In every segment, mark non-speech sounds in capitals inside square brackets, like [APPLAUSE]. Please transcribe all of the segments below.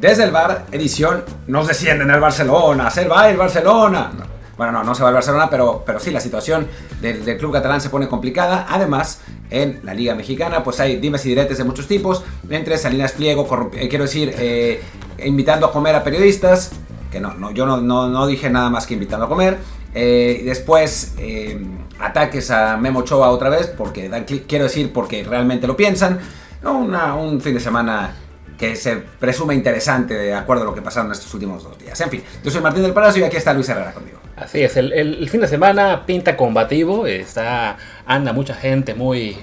Desde el bar, edición, nos descienden al Barcelona, se va el Barcelona. Bueno, no, no se va el Barcelona, pero, pero sí, la situación del, club catalán se pone complicada. Además, en la Liga Mexicana, pues hay dimes y diretes de muchos tipos, entre Salinas Pliego, eh, quiero decir, eh, invitando a comer a periodistas, que no, no yo no, no, no dije nada más que invitando a comer. Eh, después ataques a Memo Ochoa otra vez, porque dan quiero decir, porque realmente lo piensan. Un fin de semana que se presume interesante de acuerdo a lo que pasaron estos últimos dos días. En fin, yo soy Martín del Palacio y aquí está Luis Herrera conmigo. Así es, el, el- fin de semana pinta combativo, está, anda mucha gente muy,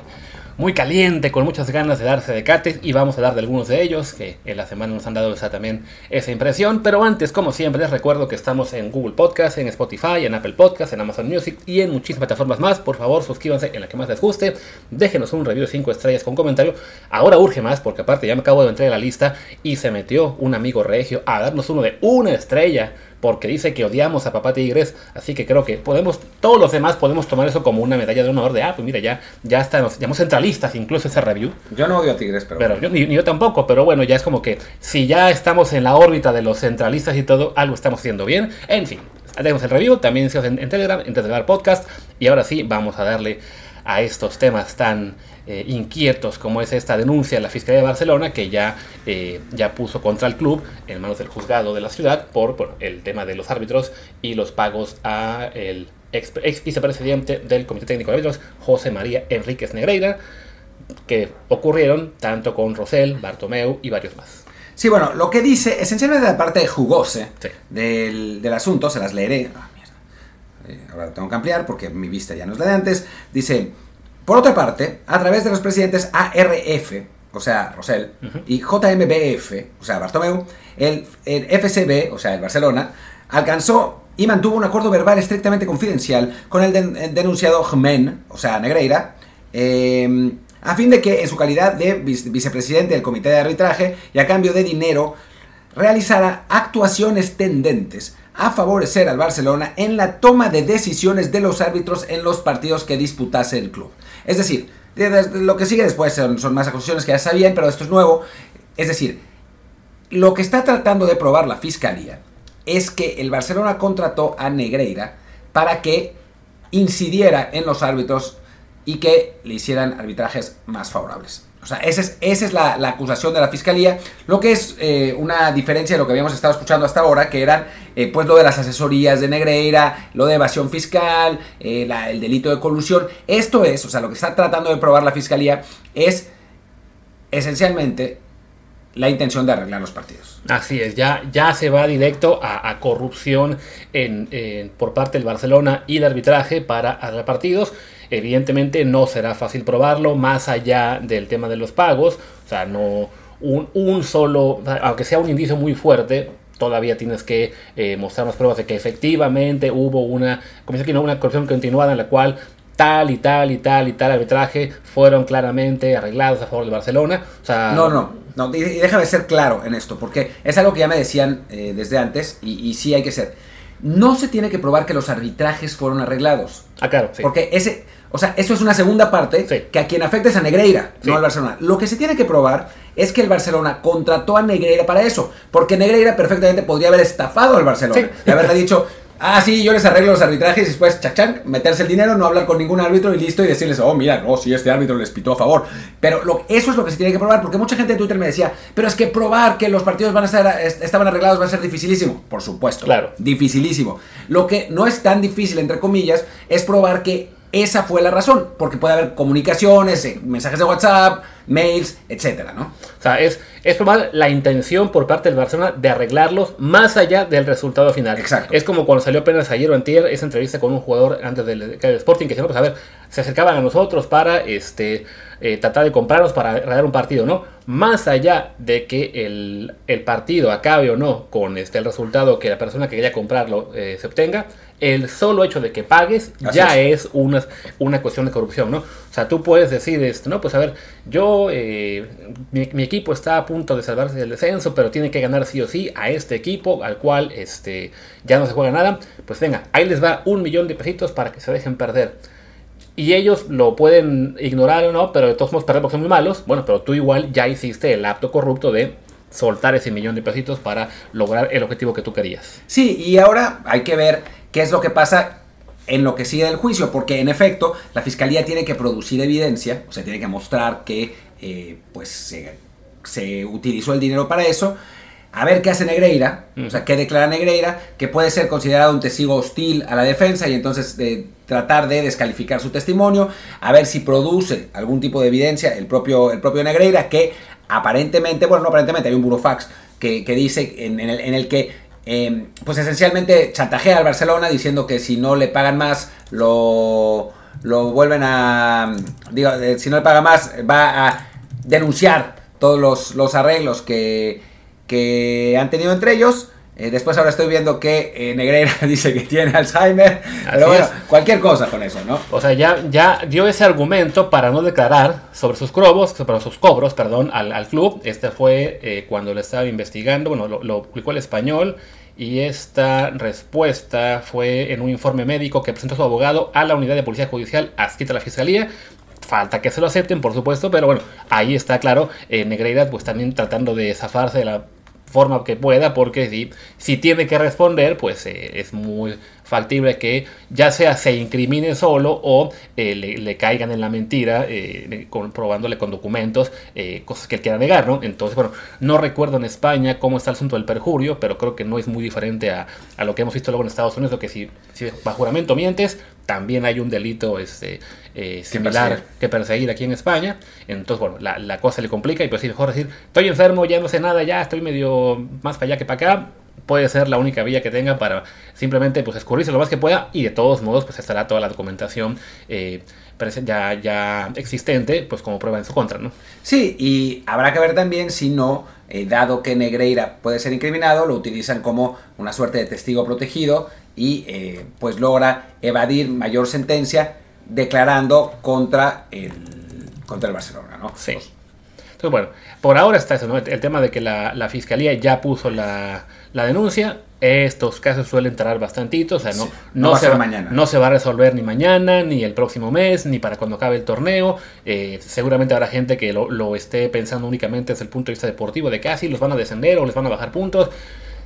muy caliente, con muchas ganas de darse de cates y vamos a hablar de algunos de ellos que en la semana nos han dado esa, también esa impresión. Pero antes, como siempre, les recuerdo que estamos en Google Podcast, en Spotify, en Apple Podcast, en Amazon Music y en muchísimas plataformas más. Por favor, suscríbanse en la que más les guste, déjenos un review de 5 estrellas con comentario. Ahora urge más porque aparte ya me acabo de entrar a la lista y se metió un amigo regio a darnos uno de una estrella porque dice que odiamos a Papá Tigres, así que creo que podemos, todos los demás podemos tomar eso como una medalla de honor de, ah, pues mira, ya, ya estamos, llamamos centralistas incluso ese review, Yo no odio a Tigres, pero... pero yo, ni, ni yo tampoco, pero bueno, ya es como que si ya estamos en la órbita de los centralistas y todo, algo estamos haciendo bien, en fin, dejemos el review, también en, en Telegram, en Telegram Podcast, y ahora sí, vamos a darle a estos temas tan eh, inquietos como es esta denuncia de la Fiscalía de Barcelona que ya, eh, ya puso contra el club en manos del juzgado de la ciudad por, por el tema de los árbitros y los pagos a el ex, ex vicepresidente del Comité Técnico de Árbitros, José María Enríquez Negreira, que ocurrieron tanto con Rosell, Bartomeu y varios más. Sí, bueno, lo que dice, esencialmente la parte jugosa Sí. del, del asunto, se las leeré. Ah, mierda. Eh, ahora tengo que ampliar porque mi vista ya no es la de antes. Dice, por otra parte, a través de los presidentes ARF, o sea, Rosell, y JMBF, o sea, Bartomeu, el, el FCB, o sea, el Barcelona, alcanzó y mantuvo un acuerdo verbal estrictamente confidencial con el, den- el denunciado Jmen, o sea, Negreira, eh, a fin de que en su calidad de vice- vicepresidente del comité de arbitraje y a cambio de dinero realizara actuaciones tendentes a favorecer al Barcelona en la toma de decisiones de los árbitros en los partidos que disputase el club. Es decir, de- de- lo que sigue después son, son más acusaciones que ya sabían, pero esto es nuevo. Es decir, lo que está tratando de probar la fiscalía es que el Barcelona contrató a Negreira para que incidiera en los árbitros y que le hicieran arbitrajes más favorables. O sea, esa es, esa es la, la acusación de la fiscalía, lo que es eh, una diferencia de lo que habíamos estado escuchando hasta ahora, que eran eh, pues lo de las asesorías de Negreira, lo de evasión fiscal, eh, el delito de colusión. Esto es, o sea, lo que está tratando de probar la fiscalía es esencialmente la intención de arreglar los partidos. Así es, ya, ya se va directo a, corrupción en, en- por parte del Barcelona y el arbitraje para arreglar partidos. Evidentemente no será fácil probarlo, más allá del tema de los pagos. O sea, no un, solo, aunque sea un indicio muy fuerte, todavía tienes que eh, mostrar más pruebas de que efectivamente hubo una, como dice aquí, ¿no? una corrupción continuada en la cual tal y tal y tal y tal arbitraje fueron claramente arreglados a favor del Barcelona. O sea, No, no, no, y déjame ser claro en esto, porque es algo que ya me decían eh, desde antes y sí hay que ser. No se tiene que probar que los arbitrajes fueron arreglados. Ah, claro, sí. Porque ese, o sea, eso es una segunda parte Sí. que a quien afecta es a Negreira, Sí. no al Barcelona. Lo que se tiene que probar es que el Barcelona contrató a Negreira para eso, porque Negreira perfectamente podría haber estafado al Barcelona y haberle dicho, ah, sí, yo les arreglo los arbitrajes y después, chachán, meterse el dinero, no hablar con ningún árbitro y listo y decirles, oh, mira, no, si este árbitro les pitó a favor. Pero lo, eso es lo que se tiene que probar, porque mucha gente en Twitter me decía, pero es que probar que los partidos van a estar, est- estaban arreglados va a ser dificilísimo. Por supuesto. Claro. Dificilísimo. Lo que no es tan difícil, entre comillas, es probar que esa fue la razón, porque puede haber comunicaciones, eh, mensajes de WhatsApp, mails, etcétera, ¿no? O sea, es, es probar la intención por parte del Barcelona de arreglarlos más allá del resultado final. Exacto. Es como cuando salió apenas ayer o antier esa entrevista con un jugador antes del, del Sporting que dijeron, pues a ver, se acercaban a nosotros para este, eh, tratar de comprarnos para arreglar un partido, ¿no? Más allá de que el, el partido acabe o no con este, el resultado que la persona que quería comprarlo eh, se obtenga, el solo hecho de que pagues Así ya es una, una cuestión de corrupción, ¿no? O sea, tú puedes decir, este, no, pues a ver, yo, eh, mi, mi equipo está a punto de salvarse del descenso, pero tiene que ganar sí o sí a este equipo, al cual este, ya no se juega nada. Pues venga, ahí les va un millón de pesitos para que se dejen perder. Y ellos lo pueden ignorar o no, pero de todos modos perder porque son muy malos. Bueno, pero tú igual ya hiciste el acto corrupto de soltar ese millón de pesitos para lograr el objetivo que tú querías. Sí, y ahora hay que ver qué es lo que pasa en lo que sigue del juicio, porque en efecto la fiscalía tiene que producir evidencia, o sea, tiene que mostrar que eh, pues se, se utilizó el dinero para eso, a ver qué hace Negreira, o sea, qué declara Negreira, que puede ser considerado un testigo hostil a la defensa y entonces de tratar de descalificar su testimonio, a ver si produce algún tipo de evidencia el propio, el propio Negreira, que aparentemente, bueno, no aparentemente, hay un burofax que, que dice en, el, en el que eh, pues esencialmente chantajea al Barcelona diciendo que si no le pagan más lo, lo vuelven a digo eh, si no le paga más va a denunciar todos los, los arreglos que, que han tenido entre ellos eh, después ahora estoy viendo que eh, Negreira [LAUGHS] dice que tiene Alzheimer. pero bueno, cualquier cosa con eso, ¿no? O sea, ya, ya dio ese argumento para no declarar sobre sus cobros, sobre sus cobros, perdón, al, al club. Este fue eh, cuando lo estaba investigando, bueno, lo, lo publicó el español. Y esta respuesta fue en un informe médico que presentó su abogado a la unidad de policía judicial adscrita a la fiscalía falta que se lo acepten, por supuesto, pero bueno, ahí está claro, eh, Negreira pues también tratando de zafarse de la forma que pueda, porque si, si tiene que responder, pues eh, es muy factible que ya sea se incrimine solo o eh, le, caigan en la mentira, eh, comprobándole con documentos cosas que él quiera negar, ¿no? Entonces, bueno, no recuerdo en España cómo está el asunto del perjurio, pero creo que no es muy diferente a, a lo que hemos visto luego en Estados Unidos, que si, si bajo juramento mientes, también hay un delito este, similar que perseguir aquí en España. Entonces, bueno, la, la cosa le complica y pues sí, mejor decir, estoy enfermo, ya no sé nada, ya estoy medio más para allá que para acá puede ser la única vía que tenga para simplemente pues escurrirse lo más que pueda y de todos modos pues estará toda la documentación eh, ya, ya existente pues como prueba en su contra, ¿no? Sí, y habrá que ver también si no, eh, dado que Negreira puede ser incriminado, lo utilizan como una suerte de testigo protegido y eh, pues logra evadir mayor sentencia declarando contra el, contra el Barcelona, ¿no? Sí. Entonces, bueno, por ahora está eso, ¿no? El tema de que la, la fiscalía ya puso la, la denuncia. Estos casos suelen tardar bastantito, o sea, no, no, se, va, mañana. no se va a resolver ni mañana, ni el próximo mes, ni para cuando acabe el torneo. Eh, seguramente habrá gente que lo, lo, esté pensando únicamente desde el punto de vista deportivo, de que así los van a descender o les van a bajar puntos.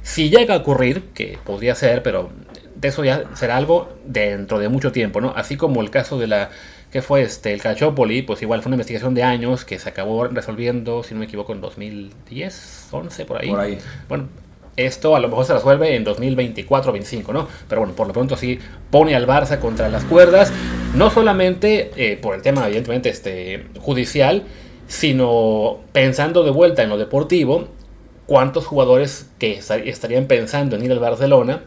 Si llega a ocurrir, que podría ser, pero de eso ya será algo dentro de mucho tiempo, ¿no? Así como el caso de la que fue este el Calciopoli, pues igual fue una investigación de años que se acabó resolviendo, si no me equivoco, en 2010, 11 por ahí. Por ahí. Bueno, esto a lo mejor se resuelve en 2024 25, ¿no? Pero bueno, por lo pronto sí pone al Barça contra las cuerdas, no solamente eh, por el tema, evidentemente, este, judicial, sino pensando de vuelta en lo deportivo, cuántos jugadores que estarían pensando en ir al Barcelona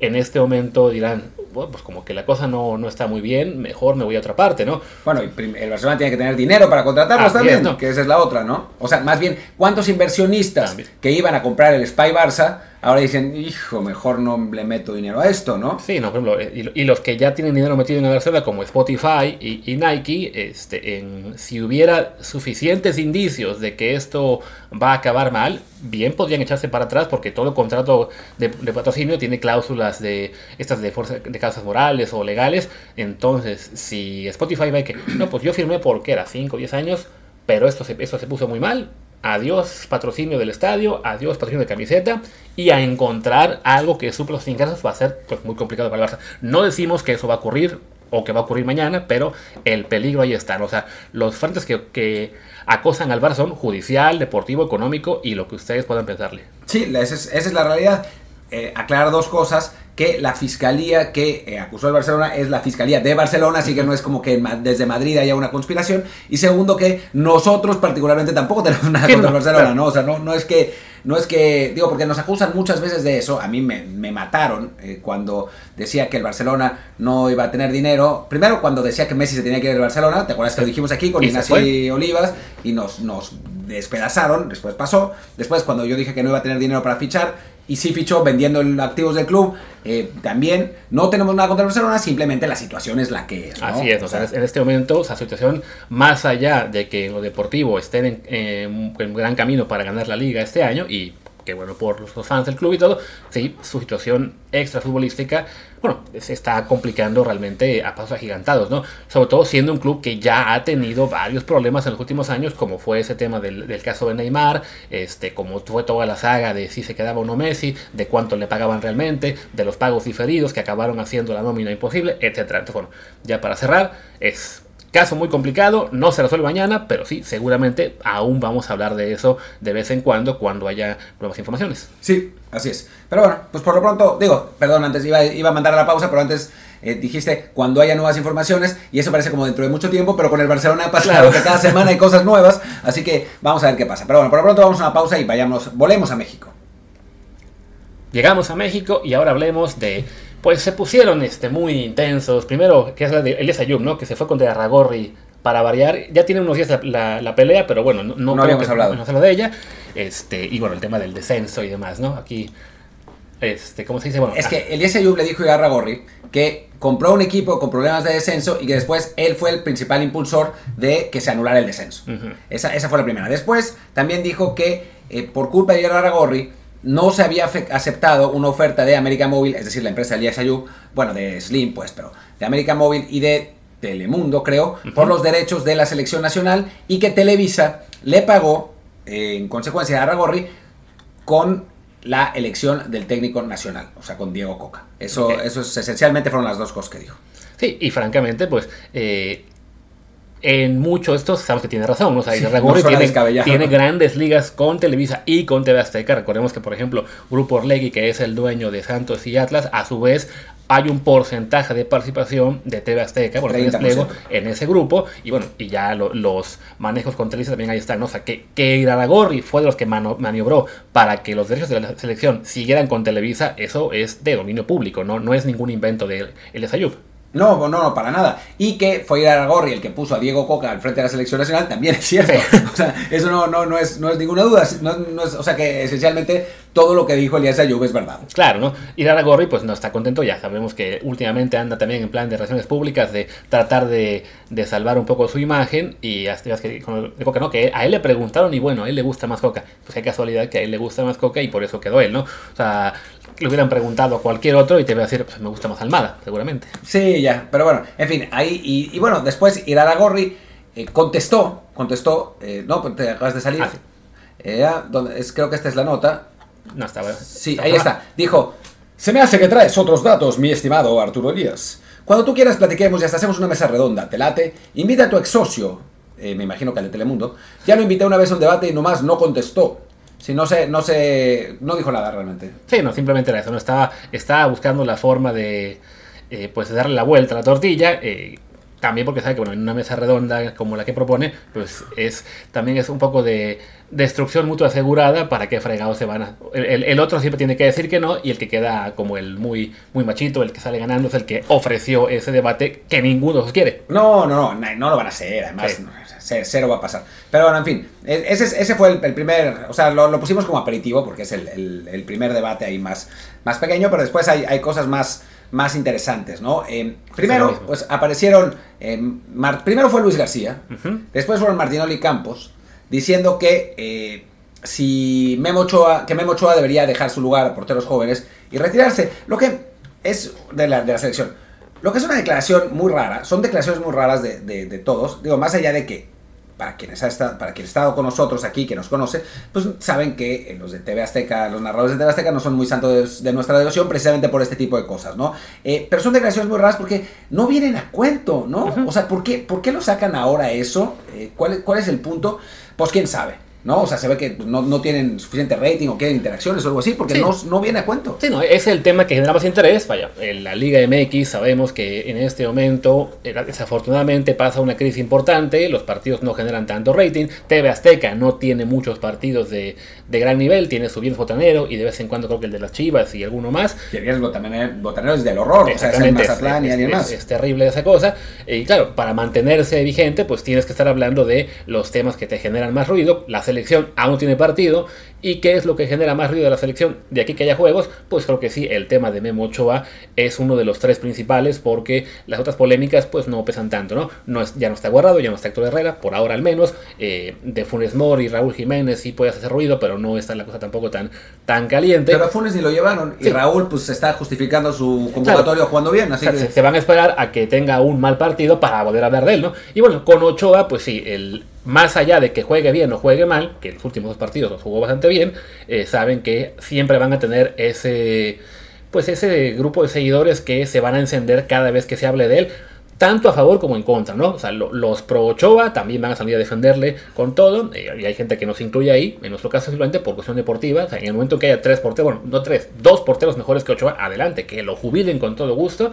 en este momento dirán, bueno, pues como que la cosa no, no, está muy bien, mejor me voy a otra parte, ¿no? Bueno, el Barcelona tiene que tener dinero para contratarlos Así también, es, ¿no? que esa es la otra, ¿no? O sea, más bien, ¿cuántos inversionistas también. que iban a comprar el Spy Barça ahora dicen, hijo, mejor no le meto dinero a esto, ¿no? Sí, no, por ejemplo, y, y los que ya tienen dinero metido en la Barcelona, como Spotify y, y, Nike, este, en, si hubiera suficientes indicios de que esto va a acabar mal, bien podrían echarse para atrás porque todo contrato de, de patrocinio tiene cláusulas de estas de, fuerza, de causas morales o legales. Entonces, si Spotify ve que, no, pues yo firmé porque era 5 o 10 años, pero esto se, esto se puso muy mal, adiós patrocinio del estadio, adiós patrocinio de camiseta y a encontrar algo que supla los ingresos va a ser pues, muy complicado para el Barça. No decimos que eso va a ocurrir o que va a ocurrir mañana, pero el peligro ahí está. O sea, los frentes que, acosan al Barça son judicial, deportivo, económico y lo que ustedes puedan pensarle. Sí, esa es, esa es la realidad. Eh, aclarar dos cosas que la fiscalía que eh, acusó al Barcelona es la fiscalía de Barcelona, así que no es como que desde Madrid haya una conspiración. Y segundo, que nosotros particularmente tampoco [LAUGHS] tenemos nada contra no, el Barcelona. ¿no? O sea, no, no es que, no es que, digo, porque nos acusan muchas veces de eso. A mí me, me mataron eh, cuando decía que el Barcelona no iba a tener dinero. Primero, cuando decía que Messi se tenía que ir al Barcelona, ¿te acuerdas que lo dijimos aquí con Ignacio Olivas? Y nos, nos despedazaron, después pasó. Después, cuando yo dije que no iba a tener dinero para fichar, y sí fichó vendiendo activos del club. Eh, también no tenemos nada contra el Barcelona, simplemente la situación es la que es. ¿no? Así es, o sea, en este momento, esa situación, más allá de que lo deportivo estén en, en, en gran camino para ganar la liga este año y que bueno por los, fans del club y todo, sí, su situación extra futbolística, bueno, se está complicando realmente a pasos agigantados, ¿no? Sobre todo siendo un club que ya ha tenido varios problemas en los últimos años, como fue ese tema del, del caso de Neymar, este, como fue toda la saga de si se quedaba o no Messi, de cuánto le pagaban realmente, de los pagos diferidos que acabaron haciendo la nómina imposible, etcétera. Entonces, bueno, ya para cerrar, es Caso muy complicado, no se resuelve mañana, pero sí, seguramente aún vamos a hablar de eso de vez en cuando, cuando haya nuevas informaciones. Sí, así es. Pero bueno, pues por lo pronto, digo, perdón, antes iba, iba a mandar a la pausa, pero antes eh, dijiste cuando haya nuevas informaciones, y eso parece como dentro de mucho tiempo, pero con el Barcelona pasa Claro. que cada semana hay [LAUGHS] cosas nuevas, así que vamos a ver qué pasa. Pero bueno, por lo pronto vamos a una pausa y vayamos, volemos a México. Llegamos a México y ahora hablemos de. Pues se pusieron este, muy intensos. Primero, que es la de Elias Ayub, ¿no? Que se fue contra Ragorri para variar. Ya tiene unos días la, la- la pelea, pero bueno, no, no, No habíamos que- hablado. no habla de ella. Este, y bueno, el tema del descenso y demás, ¿no? Aquí. Este, ¿cómo se dice? Bueno, Es ah, que Elías Ayub le dijo a Gorri que compró un equipo con problemas de descenso y que después él fue el principal impulsor de que se anulara el descenso. Ujú. esa, esa fue la primera. Después también dijo que eh, por culpa de Gorri no se había aceptado una oferta de América Móvil, es decir, la empresa de Elías Ayub, bueno, de Slim, pues, pero de América Móvil y de Telemundo, creo, por los derechos de la selección nacional y que Televisa le pagó, eh, en consecuencia, a Aragorri con la elección del técnico nacional, o sea, con Diego Coca. Eso, eso es, esencialmente fueron las dos cosas que dijo. Sí, y francamente, pues. eh, en mucho de estos sabemos que tiene razón, ¿no? O sea, Sí, no tiene, grandes ligas con Televisa y con TV Azteca. Recordemos que, por ejemplo, Grupo Orlegui, que es el dueño de Santos y Atlas, a su vez hay un porcentaje de participación de TV Azteca, por 30%. despliego, en ese grupo. Y bueno, y ya lo- los manejos con Televisa también ahí están, ¿no? O sea, que, que fue de los que mano- maniobró para que los derechos de la selección siguieran con Televisa, eso es de dominio público, ¿no? No es ningún invento de El Ayub. No, no, no, para nada. Y que fue Iraragorri el que puso a Diego Coca al frente de la selección nacional, también es cierto. [LAUGHS] O sea, eso no, no, no, es, no es ninguna duda. No, no es- o sea, que esencialmente todo lo que dijo Elías Ayub es verdad. Claro, ¿no? Y Lara Gorri pues no está contento, ya sabemos que últimamente anda también en plan de relaciones públicas, de tratar de, de salvar un poco su imagen y hasta que con- de Coca, ¿no? Que a él le preguntaron y bueno, a él le gusta más Coca. Pues qué casualidad que a él le gusta más Coca y por eso quedó él, ¿no? O sea, le hubieran preguntado a cualquier otro y te va a decir, pues me gusta más Almada, seguramente. Sí, ya, pero bueno, en fin, ahí, y, y bueno, después Iraragorri eh, contestó, contestó, eh, no, pues te acabas de salir. Ah, sí. Eh, ah, donde- es, creo que esta es la nota. No estaba. Sí, estaba ahí mal. está. Dijo, se me hace que traes otros datos, mi estimado Arturo Elías. Cuando tú quieras platiquemos y hasta hacemos una mesa redonda, te late, invita a tu ex socio, eh, me imagino que al de Telemundo, ya lo invité una vez a un debate y nomás no contestó. Si no sé, no sé, no dijo nada realmente. Sí, no, simplemente era eso, no estaba, estaba buscando la forma de eh, pues darle la vuelta a la tortilla. eh, también porque sabe que bueno, en una mesa redonda como la que propone, pues es también es un poco de destrucción mutua asegurada para que fregados se van a. El, el- otro siempre tiene que decir que no, y el que queda como el muy, muy machito, el que sale ganando, es el que ofreció ese debate que ninguno los quiere. No, no, no, no, lo van a hacer, además, Sí. cero va a pasar. Pero bueno, en fin, e- ese, es- ese fue el, el primer, o sea, lo, lo pusimos como aperitivo porque es el, el- el primer debate ahí más, más pequeño, pero después hay, hay cosas más, más interesantes, ¿no? Eh, primero, pues aparecieron, eh, Mar- primero fue Luis García, después fueron Martinoli Campos, diciendo que eh, si Memo Ochoa, que Memo Ochoa debería dejar su lugar a porteros jóvenes y retirarse, lo que es de la, de la selección. Lo que es una declaración muy rara, son declaraciones muy raras de, de- de todos, digo, más allá de que para quienes ha estado, para quien ha estado con nosotros aquí, que nos conoce, pues saben que eh, los de TV Azteca, los narradores de TV Azteca no son muy santos de, de nuestra devoción precisamente por este tipo de cosas, ¿no? Eh, pero son declaraciones muy raras porque no vienen a cuento, ¿no? O sea, ¿por qué, ¿por qué lo sacan ahora eso? Eh, ¿cuál, ¿Cuál es el punto? Pues quién sabe. ¿No? O sea, se ve que no, no tienen suficiente rating o quieren interacciones o algo así, porque Sí. no, no viene a cuento. Sí, no, es el tema que genera más interés. Vaya, en la Liga MX sabemos que en este momento, eh, desafortunadamente, pasa una crisis importante. Los partidos no generan tanto rating. TV Azteca no tiene muchos partidos de, de gran nivel. Tiene su bien botanero y de vez en cuando creo que el de las Chivas y alguno más. Y el botanero, botanero es del horror, o sea, es el Exactamente, Mazatlán y es, alguien es- más. es terrible esa cosa. Y claro, para mantenerse vigente, pues tienes que estar hablando de los temas que te generan más ruido. La selección aún tiene partido ¿Y qué es lo que genera más ruido de la selección de aquí que haya juegos? Pues creo que sí, el tema de Memo Ochoa es uno de los tres principales porque las otras polémicas pues no pesan tanto, ¿no? no es, ya no está Guardado, ya no está Héctor Herrera, por ahora al menos. Eh, de Funes Mori y Raúl Jiménez sí puede hacer ruido, pero no está la cosa tampoco tan, tan caliente. Pero a Funes ni lo llevaron y Raúl pues está justificando su convocatorio jugando bien, así que... se, van a esperar a que tenga un mal partido para volver a hablar de él, ¿no? Y bueno, con Ochoa pues sí, el más allá de que juegue bien o juegue mal, que en los últimos dos partidos los jugó bastante bien, eh, saben que siempre van a tener ese, pues ese grupo de seguidores que se van a encender cada vez que se hable de él, tanto a favor como en contra, ¿no? O sea, los pro Ochoa también van a salir a defenderle con todo, eh, y hay gente que nos incluye ahí, en nuestro caso simplemente por cuestión deportiva, o sea, en el momento que haya tres porteros, bueno, no tres, dos porteros mejores que Ochoa, adelante, que lo jubilen con todo gusto,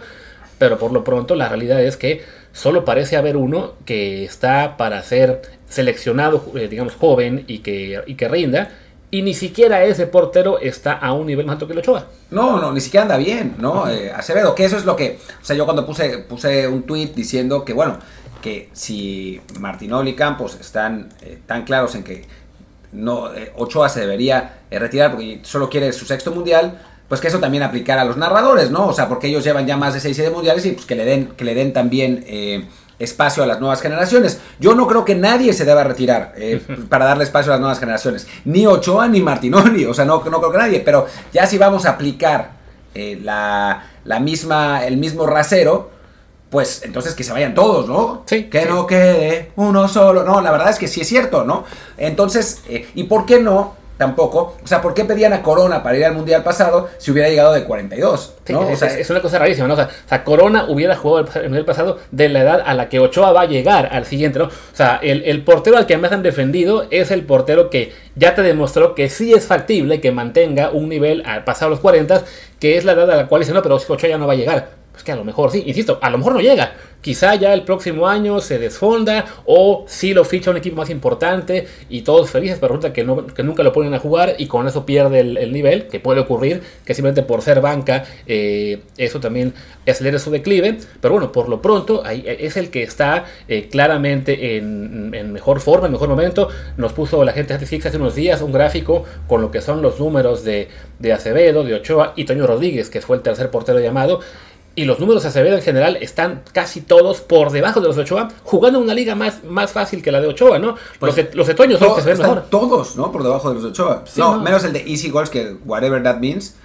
pero por lo pronto la realidad es que solo parece haber uno que está para ser seleccionado, eh, digamos, joven y que, y que rinda. Y ni siquiera ese portero está a un nivel más alto que el Ochoa. No, no, ni siquiera anda bien, ¿no? Eh, Acevedo, que eso es lo que. O sea, yo cuando puse, puse un tweet diciendo que, bueno, que si Martinoli y Campos están eh, tan claros en que no Ochoa se debería retirar porque solo quiere su sexto mundial, pues que eso también aplicara a los narradores, ¿no? O sea, porque ellos llevan ya más de seis mundiales y pues que le den, que le den también espacio a las nuevas generaciones. Yo no creo que nadie se deba retirar eh, para darle espacio a las nuevas generaciones. Ni Ochoa ni Martinoli. O sea, no, no creo que nadie. Pero ya si vamos a aplicar eh, la, la, misma, el mismo rasero, pues entonces que se vayan todos, ¿no? Sí. Que no quede uno solo. No, la verdad es que sí es cierto, ¿no? Entonces, eh, ¿y por qué no? Tampoco. O sea, ¿por qué pedían a Corona para ir al Mundial pasado si hubiera llegado de 42? ¿no? es, es, una cosa rarísima, ¿no? O sea, Corona hubiera jugado el Mundial pasado de la edad a la que Ochoa va a llegar al siguiente, ¿no? O sea, el, portero al que más han defendido es el portero que ya te demostró que sí es factible que mantenga un nivel al pasado los 40, que es la edad a la cual dice, no, pero Ochoa ya no va a llegar. Pues que a lo mejor sí, insisto, a lo mejor no llega. Quizá ya el próximo año se desfonda o si lo ficha un equipo más importante y todos felices, pero resulta que, no, nunca lo ponen a jugar y con eso pierde el, nivel, que puede ocurrir, que simplemente por ser banca eh, eso también acelera su declive. Pero bueno, por lo pronto ahí es el que está eh, claramente en, mejor forma, en mejor momento. Nos puso la gente de hace unos días un gráfico con lo que son los números de, de Acevedo, de Ochoa y Toño Rodríguez, que fue el tercer portero llamado. Y los números de Acevedo en general están casi todos por debajo de los de Ochoa, jugando en una liga más, más fácil que la de Ochoa, ¿no? Pues los, de, los son los que se ven mejor. Todos, ¿no? Por debajo de los de Ochoa. no, menos el de Easy Goals, que whatever that means.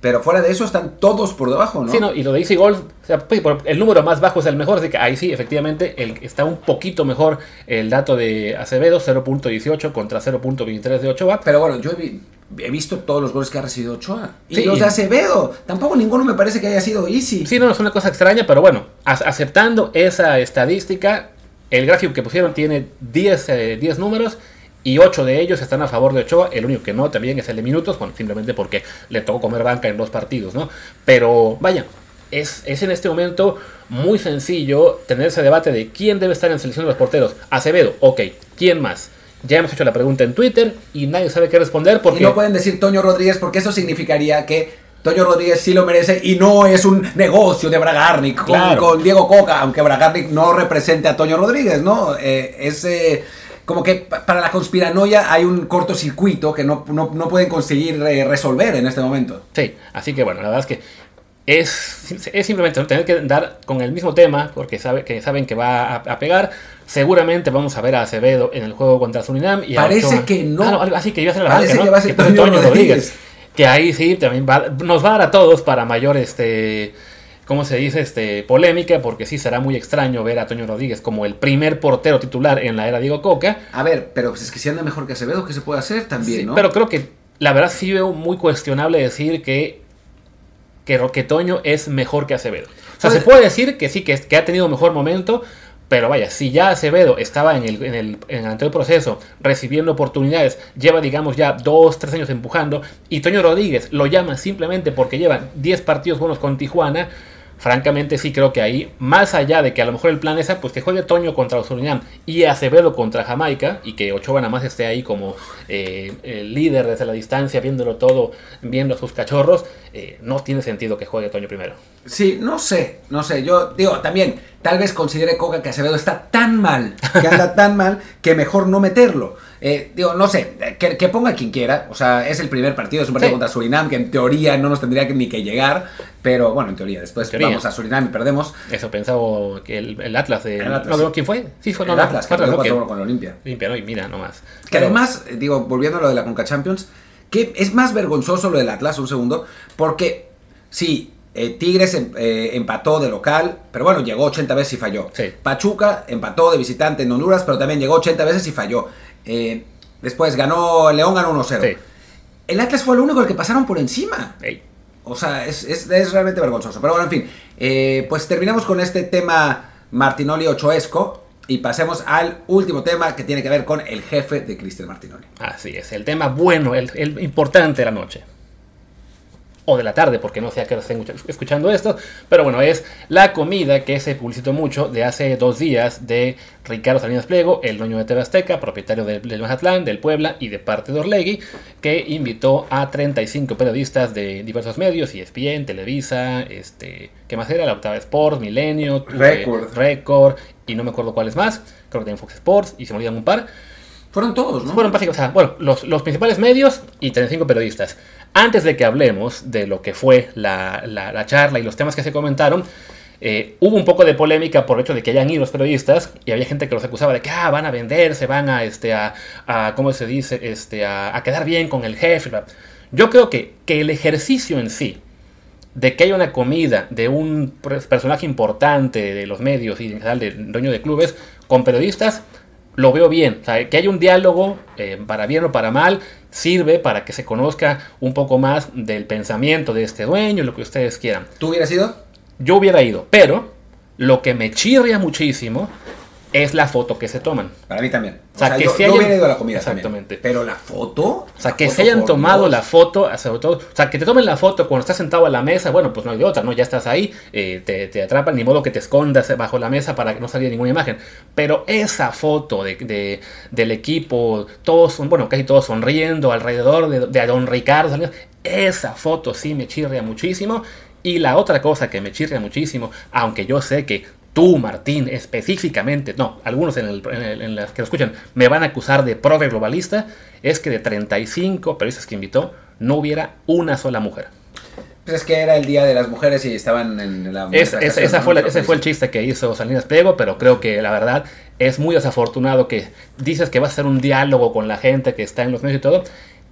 Pero fuera de eso están todos por debajo, ¿no? Sí, no, y lo de Easy Goals, o sea, pues, el número más bajo es el mejor, así que ahí sí, efectivamente, el, está un poquito mejor el dato de Acevedo, 0.18 contra 0.23 de Ochoa. Pero bueno, yo vi, he visto todos los goles que ha recibido Ochoa. Y los de Acevedo. Tampoco ninguno me parece que haya sido easy. Sí, no, es una cosa extraña, pero bueno, aceptando esa estadística, el gráfico que pusieron tiene 10, eh, números y 8 de ellos están a favor de Ochoa. El único que no también es el de minutos, bueno, simplemente porque le tocó comer banca en dos partidos, ¿no? Pero vaya, es, es, en este momento muy sencillo tener ese debate de quién debe estar en selección de los porteros. Acevedo, ok, ¿quién más? Ya hemos hecho la pregunta en Twitter y nadie sabe qué responder porque... Y no pueden decir Toño Rodríguez porque eso significaría que Toño Rodríguez sí lo merece y no es un negocio de Bragarnik con, Diego Coca, aunque Bragarnik no represente a Toño Rodríguez, ¿no? Eh, es eh, como que para la conspiranoia hay un cortocircuito que no, no, pueden conseguir eh, resolver en este momento. Sí, así que bueno, la verdad es que es, es simplemente tener que dar con el mismo tema porque sabe, que saben que va a pegar Seguramente vamos a ver a Acevedo en el juego contra Surinam. Y Parece que no. Ah, así que iba a ser la Parece que va a ser Toño Rodríguez. Que ahí sí también nos va a dar a todos para mayor este. ¿Cómo se dice? Este, polémica, porque sí será muy extraño ver a Toño Rodríguez como el primer portero titular en la era Diego Coca. A ver, pero pues es que si anda mejor que Acevedo, ¿qué se puede hacer también, no? Pero creo que la verdad sí veo muy cuestionable decir que, que, que Toño es mejor que Acevedo. O sea, se puede decir que sí, que, que ha tenido mejor momento, pero vaya, si ya Acevedo estaba en el, en el, en el anterior proceso recibiendo oportunidades, lleva digamos ya dos, tres años empujando, y Toño Rodríguez lo llama simplemente porque lleva 10 partidos buenos con Tijuana, francamente sí creo que ahí, más allá de que a lo mejor el plan es ah, pues que juegue Toño contra Surinam y Acevedo contra Jamaica y que Ochoa nada más esté ahí como eh, el líder desde la distancia, viéndolo todo, viendo a sus cachorros, eh, no tiene sentido que juegue Toño primero. Sí, no sé, no sé, yo digo, también, tal vez considere Coca que Acevedo está tan mal, que anda tan mal, que mejor no meterlo. Eh, digo, no sé, que, ponga quien quiera. O sea, es el primer partido, es un partido contra Surinam, que en teoría no nos tendría ni que llegar. Pero bueno, en teoría, después vamos a Surinam y perdemos. Eso pensaba que el, Atlas de. ¿quién fue? Sí, fue el Atlas, que perdió 4 con la Olimpia. Olimpia, no, y mira nomás. Que además, digo, volviendo a lo de la Conca Champions, que es más vergonzoso lo del Atlas, un segundo, porque sí, eh, Tigres em, eh, empató de local, pero bueno, llegó 80 veces y falló. Pachuca empató de visitante en Honduras, pero también llegó 80 veces y falló. Eh, después ganó, León ganó 1-0. El Atlas fue el único al que pasaron por encima. O sea, es, realmente vergonzoso. Pero bueno, en fin, pues terminamos con este tema Martinoli Ochoesco y pasemos al último tema que tiene que ver con el jefe de Cristian Martinoli. Así es, el tema bueno, el importante de la noche o de la tarde, porque no sé a qué estén escuchando esto, pero bueno, es la comida que se publicitó mucho de hace dos días de Ricardo Salinas Pliego, el dueño de TV Azteca, propietario del, del Mazatlán, del Puebla y de parte de Orlegui, que invitó a 35 periodistas de diversos medios, ESPN, Televisa, este, ¿qué más era? La Octava Sports, Milenio, Record. Record, y no me acuerdo cuáles más, creo que también Fox Sports, y se me olvidan un par. Fueron todos, ¿no? Fueron básicamente, o sea, bueno, los, los principales medios y 35 periodistas. Antes de que hablemos de lo que fue la, la, charla y los temas que se comentaron, eh, hubo un poco de polémica por el hecho de que hayan ido los periodistas y había gente que los acusaba de que ah, van a venderse, van a, este, a, ¿cómo se dice? Este, a, quedar bien con el jefe. Yo creo que, que el ejercicio en sí, de que haya una comida de un personaje importante de los medios y en general del dueño de clubes con periodistas, lo veo bien. que haya un diálogo, eh, para bien o para mal, sirve para que se conozca un poco más del pensamiento de este dueño, lo que ustedes quieran. ¿Tú hubieras ido? Yo hubiera ido, pero lo que me chirria muchísimo es la foto que se toman. Para mí también. O sea, que yo, se hayan... hubiera ido a la comida Exactamente. Pero la foto... O sea, que se hayan tomado la foto, sobre todo... O sea, que te tomen la foto cuando estás sentado a la mesa, bueno, pues no hay de otra, ¿no? Ya estás ahí, eh, te, atrapan, ni modo que te escondas bajo la mesa para que no salga ninguna imagen. Pero esa foto de, del equipo, todos, bueno, casi todos sonriendo alrededor de, de Don Ricardo, esa foto sí me chirria muchísimo. Y la otra cosa que me chirria muchísimo, aunque yo sé que tú, Martín, específicamente, no, algunos en, el, en, las que lo escuchan me van a acusar de progre globalista, es que de 35 periodistas que invitó, no hubiera una sola mujer. Pues es que era el Día de las Mujeres y estaban en la... esa fue ese fue el chiste que hizo Salinas Pliego, pero creo que la verdad es muy desafortunado que dices que vas a hacer un diálogo con la gente que está en los medios y todo,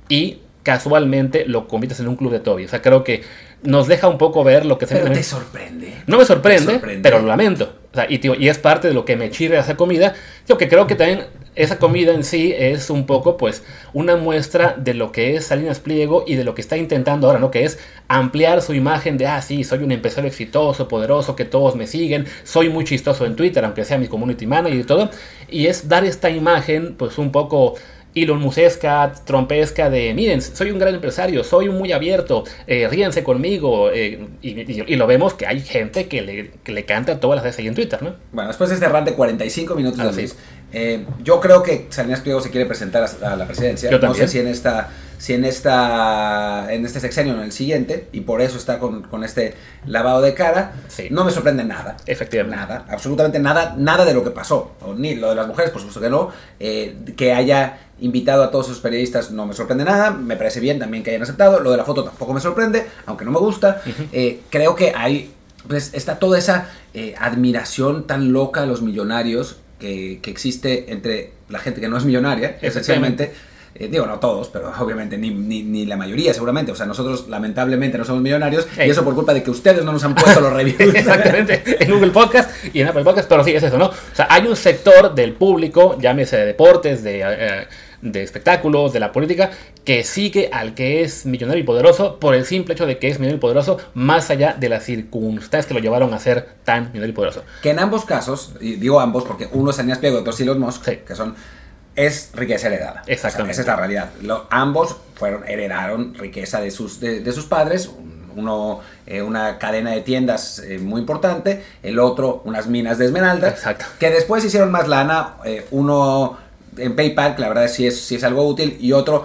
y casualmente lo conviertes en un club de Toby. O sea, creo que nos deja un poco ver lo que se Pero te sorprende. No me sorprende, pero lo lamento. O sea, y, y, es parte de lo que me chirre esa comida. Yo que creo que también esa comida en sí es un poco, pues, una muestra de lo que es Salinas Pliego y de lo que está intentando ahora, ¿no? Que es ampliar su imagen de, ah, sí, soy un empresario exitoso, poderoso, que todos me siguen, soy muy chistoso en Twitter, aunque sea mi community manager y todo. Y es dar esta imagen, pues, un poco Elon Musesca, trompesca de, miren, soy un gran empresario, soy muy abierto, eh, ríense conmigo. Eh, y, lo vemos que hay gente que le, que le canta todas las veces ahí en Twitter, ¿no? Bueno, después de este rant de 45 minutos, así. Eh, yo creo que Salinas Pliego se quiere presentar a, la presidencia. no sé si en esta si en esta en este sexenio o en el siguiente y por eso está con, este lavado de cara no me sorprende nada efectivamente nada absolutamente nada nada de lo que pasó ni lo de las mujeres por supuesto que no eh, que haya invitado a todos esos periodistas no me sorprende nada me parece bien también que hayan aceptado lo de la foto tampoco me sorprende aunque no me gusta eh, creo que hay pues está toda esa admiración tan loca de los millonarios que, existe entre la gente que no es millonaria, esencialmente. Eh, digo, no todos, pero [LAUGHS] obviamente ni, ni, la mayoría seguramente. O sea, nosotros lamentablemente no somos millonarios y eso por culpa de que ustedes no nos han puesto los [LAUGHS] reviews. Exactamente, en Google Podcast y en Apple Podcast, pero sí, es eso, ¿no? O sea, hay un sector del público, llámese de deportes, de... De espectáculos, de la política, que sigue al que es millonario y poderoso por el simple hecho de que es millonario y poderoso, más allá de las circunstancias que lo llevaron a ser tan millonario y poderoso. Que en ambos casos, y digo ambos porque uno es Anías Piego y otro es Elon Musk, que son es riqueza heredada. Exactamente. esa es la realidad. ambos fueron, heredaron riqueza de sus, de, sus padres, un, uno eh, una cadena de tiendas eh, muy importante, el otro unas minas de esmeralda, Exacto. que después hicieron más lana, eh, uno en PayPal, que la verdad sí es, sí es algo útil, y otro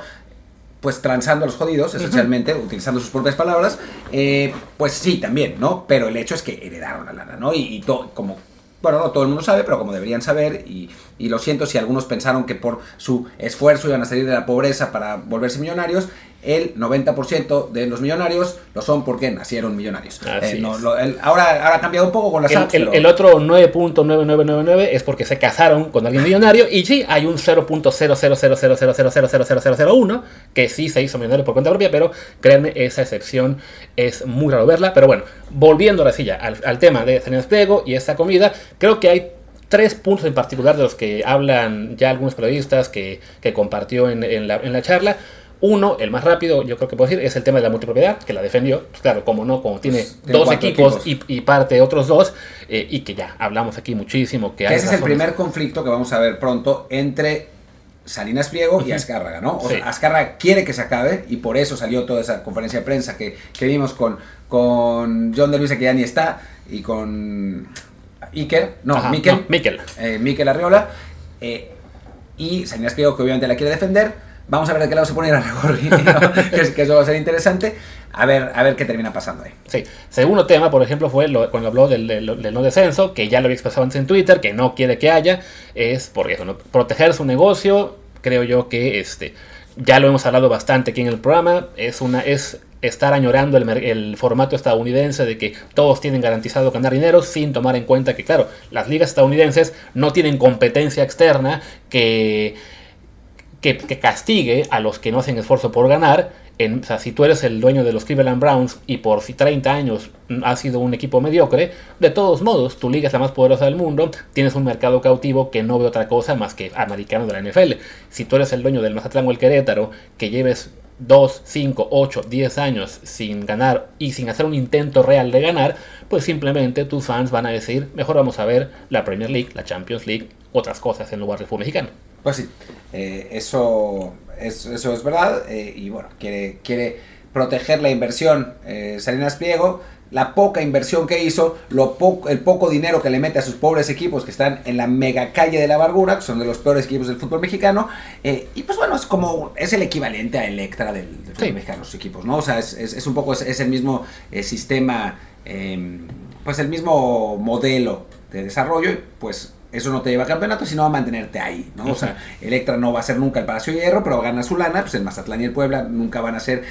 pues transando a los jodidos, esencialmente, utilizando sus propias palabras, eh, pues sí, también, ¿no? Pero el hecho es que heredaron la lana, ¿no? Y, y to- como, bueno, no todo el mundo sabe, pero como deberían saber, y, y lo siento si algunos pensaron que por su esfuerzo iban a salir de la pobreza para volverse millonarios, el 90% de los millonarios lo son porque nacieron millonarios. Eh, no, lo- el- ahora, ahora ha cambiado un poco con las El, apps, el- pero- el otro 9.9999 es porque se casaron con alguien millonario y sí, hay un 0.00000000001 que sí se hizo millonario por cuenta propia, pero créanme, esa excepción es muy raro verla. Pero bueno, volviendo ahora sí ya al, al tema de Salinas Pliego y esta comida, creo que hay tres puntos en particular de los que hablan ya algunos periodistas que, que compartió en, en la, en la charla. Uno, el más rápido, yo creo que puedo decir, es el tema de la multipropiedad, que la defendió. Pues claro, como no, como tiene Pues, dos equipos, equipos. Y, y parte de otros dos, eh, y que ya hablamos aquí muchísimo. Que Que hay ese es el primer conflicto que vamos a ver pronto entre Salinas Pliego y Azcárraga, ¿no? O Sí. sea, Azcárraga quiere que se acabe y por eso salió toda esa conferencia de prensa que, que vimos con, con John de Luisa, que ya ni está, y con Iker, no, Ajá, Miquel, no, Miquel. eh, Miquel Arriola, eh, y Salinas Pliego, que obviamente la quiere defender. Vamos a ver de qué lado se pone ¿no? [LAUGHS] que, es- que eso va a ser interesante. A ver, a ver qué termina pasando ahí. Sí. Segundo tema, por ejemplo, fue lo- cuando habló del, no descenso, que ya lo había expresado antes en Twitter, que no quiere que haya, es porque eso, proteger su negocio, creo yo que este, ya lo hemos hablado bastante aquí en el programa, es una es estar añorando el, el formato estadounidense de que todos tienen garantizado ganar dinero sin tomar en cuenta que, claro, las ligas estadounidenses no tienen competencia externa que que, castigue a los que no hacen esfuerzo por ganar. En, o sea, si tú eres el dueño de los Cleveland Browns y por si 30 años has sido un equipo mediocre, de todos modos, tu liga es la más poderosa del mundo, tienes un mercado cautivo que no ve otra cosa más que americanos de la NFL. Si tú eres el dueño del Mazatlán o el Querétaro, que lleves 2, 5, 8, 10 años sin ganar y sin hacer un intento real de ganar, pues simplemente tus fans van a decir, mejor vamos a ver la Premier League, la Champions League, otras cosas en lugar del fútbol mexicano. Pues sí, eh, eso, es, eso es verdad. eh, y bueno, quiere, quiere proteger la inversión eh, Salinas Pliego. La poca inversión que hizo, lo poco, el poco dinero que le mete a sus pobres equipos que están en la mega calle de la amargura, que son de los peores equipos del fútbol mexicano. eh, y pues bueno, es como, es el equivalente a Electra del, del fútbol Sí. mexicano, sus equipos, ¿no? O sea, es, es- es un poco, es, es el mismo eh, sistema, eh, pues el mismo modelo de desarrollo, pues eso no te lleva a campeonato, sino a mantenerte ahí, ¿no? O sea, Electra no va a ser nunca el Palacio de Hierro, pero gana su lana, pues el Mazatlán y el Puebla nunca van a ser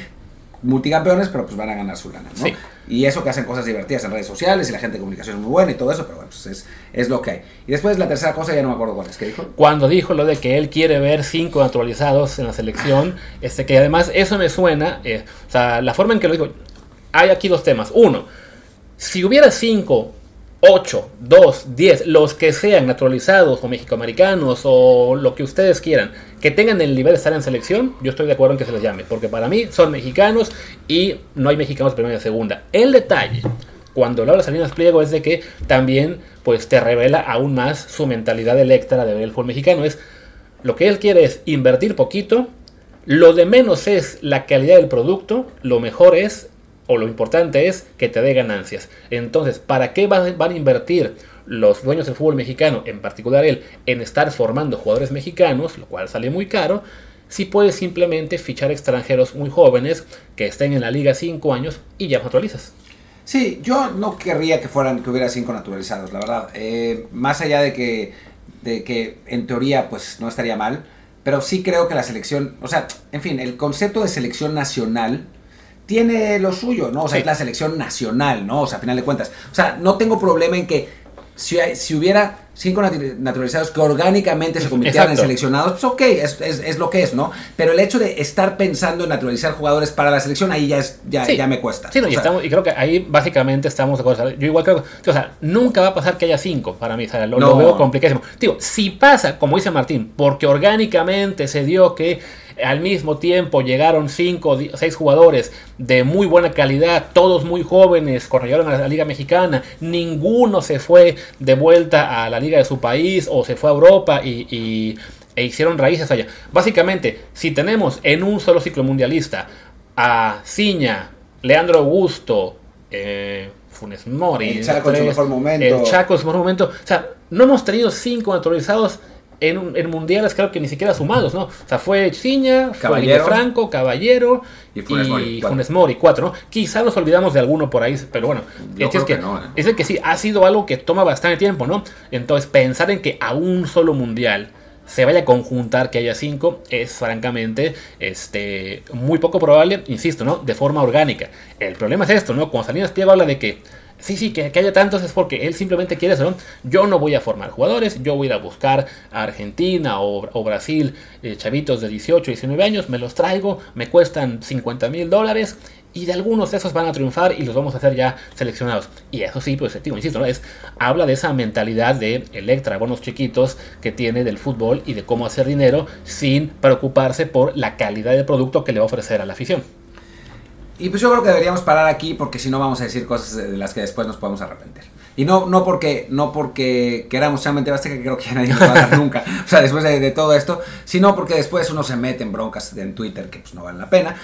multicampeones, pero pues van a ganar su lana, ¿no? Sí. Y eso que hacen cosas divertidas en redes sociales y la gente de comunicación es muy buena y todo eso, pero bueno, pues es, es lo que hay. Y después la tercera cosa, ya no me acuerdo cuál es, ¿qué dijo? cuando dijo lo de que él quiere ver cinco naturalizados en la selección, este que además eso me suena, eh, o sea, la forma en que lo dijo, hay aquí dos temas. Uno, si hubiera cinco, ocho, dos, diez, los que sean naturalizados o mexicoamericanos o lo que ustedes quieran, que tengan el nivel de estar en selección, yo estoy de acuerdo en que se les llame, porque para mí son mexicanos y no hay mexicanos de primera y segunda. El detalle cuando Laura Salinas Pliego es de que también pues te revela aún más su mentalidad electra de ver el fútbol mexicano. Es lo que él quiere es invertir poquito, lo de menos es la calidad del producto, lo mejor es o lo importante es que te dé ganancias. Entonces, ¿para qué van, a invertir los dueños del fútbol mexicano, en particular él, en estar formando jugadores mexicanos, lo cual sale muy caro? Si puedes simplemente fichar extranjeros muy jóvenes que estén en la liga 5 años y ya naturalizas. Sí, yo no querría que fueran, que hubiera cinco naturalizados, la verdad. Eh, más allá de que, de que en teoría pues no estaría mal, pero sí creo que la selección, o sea, en fin, el concepto de selección nacional tiene lo suyo, ¿no? O sea, Sí. es la selección nacional, ¿no? O sea, a final de cuentas. O sea, no tengo problema en que si, hubiera cinco natu- naturalizados que orgánicamente se convirtieran en seleccionados, pues ok, es, es- es lo que es, ¿no? Pero el hecho de estar pensando en naturalizar jugadores para la selección, ahí ya, es, ya, Sí. ya me cuesta. Sí, no, y, estamos- y creo que ahí básicamente estamos de acuerdo. Yo igual creo que, o sea, nunca va a pasar que haya cinco para mí. o sea, lo, veo complicadísimo. Digo, si pasa, como dice Martín, porque orgánicamente se dio que al mismo tiempo llegaron cinco o di- seis jugadores de muy buena calidad, todos muy jóvenes, corrieron a la Liga Mexicana, ninguno se fue de vuelta a la Liga de su país o se fue a Europa y, y- e hicieron raíces allá. Básicamente, si tenemos en un solo ciclo mundialista a Ciña, Leandro Augusto, eh, Funes Mori. El Chaco en su mejor momento. El Chaco en su mejor momento. O sea, no hemos tenido cinco naturalizados en, en mundiales, creo que ni siquiera sumados, ¿no? O sea, fue Chiña, fue Caballero. Franco, Caballero Y Funes Mori, cuatro. Funes Mori, cuatro, ¿no? Quizá nos olvidamos de alguno por ahí, pero bueno, Yo es, que, que no, ¿eh? es que sí, ha sido algo que toma bastante tiempo, ¿no? Entonces, pensar en que a un solo mundial se vaya a conjuntar que haya cinco es francamente este, muy poco probable, insisto, ¿no? De forma orgánica. El problema es esto, ¿no? Cuando Salinas Pliego habla de que sí, sí, que, haya tantos es porque él simplemente quiere eso. Yo no voy a formar jugadores, yo voy a ir a buscar a Argentina o, o Brasil, eh, chavitos de 18, 19 años, me los traigo, me cuestan 50 mil dólares y de algunos de esos van a triunfar y los vamos a hacer ya seleccionados. Y eso sí, pues, digo, insisto, ¿no? es, habla de esa mentalidad de Electra, bonos chiquitos que tiene del fútbol y de cómo hacer dinero sin preocuparse por la calidad del producto que le va a ofrecer a la afición. Y pues yo creo que deberíamos parar aquí porque si no vamos a decir cosas de las que después nos podemos arrepentir. Y no, no porque no porque queramos solamente basta que creo que ya nadie nos va a dar [LAUGHS] nunca, o sea, después de, de todo esto, sino porque después uno se mete en broncas en Twitter que pues no valen la pena.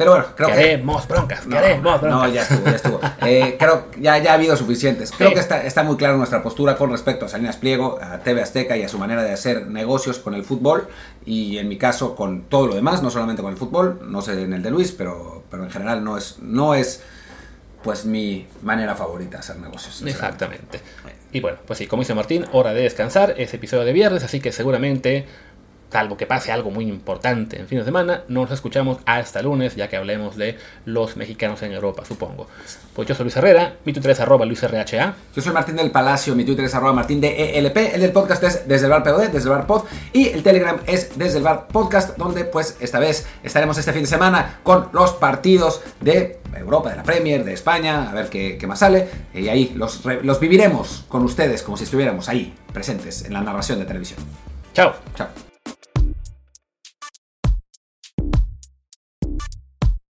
Pero bueno, creo que... queremos broncas, No, queremos broncas. no, ya estuvo, ya estuvo. Eh, creo que ya, ya ha habido suficientes. Creo Sí. que está, está muy clara nuestra postura con respecto a Salinas Pliego, a TV Azteca y a su manera de hacer negocios con el fútbol. Y en mi caso con todo lo demás, no solamente con el fútbol, no sé en el de Luis, pero, pero en general no es, no es pues mi manera favorita de hacer negocios. Exactamente. Y bueno, pues sí, como dice Martín, hora de descansar. Es episodio de viernes, así que seguramente, salvo que pase algo muy importante en fin de semana, nos escuchamos hasta lunes, ya que hablemos de los mexicanos en Europa, supongo. Pues yo soy Luis Herrera, mi Twitter es arroba luisrha. Yo soy Martín del Palacio, mi Twitter es arroba martín de ELP, el del podcast es desde el bar POD, desde el bar pod, y el Telegram es desde el bar podcast, donde pues esta vez estaremos este fin de semana con los partidos de Europa, de la Premier, de España, a ver qué, qué más sale, y ahí los, los viviremos con ustedes como si estuviéramos ahí, presentes en la narración de televisión. Chao. Chao.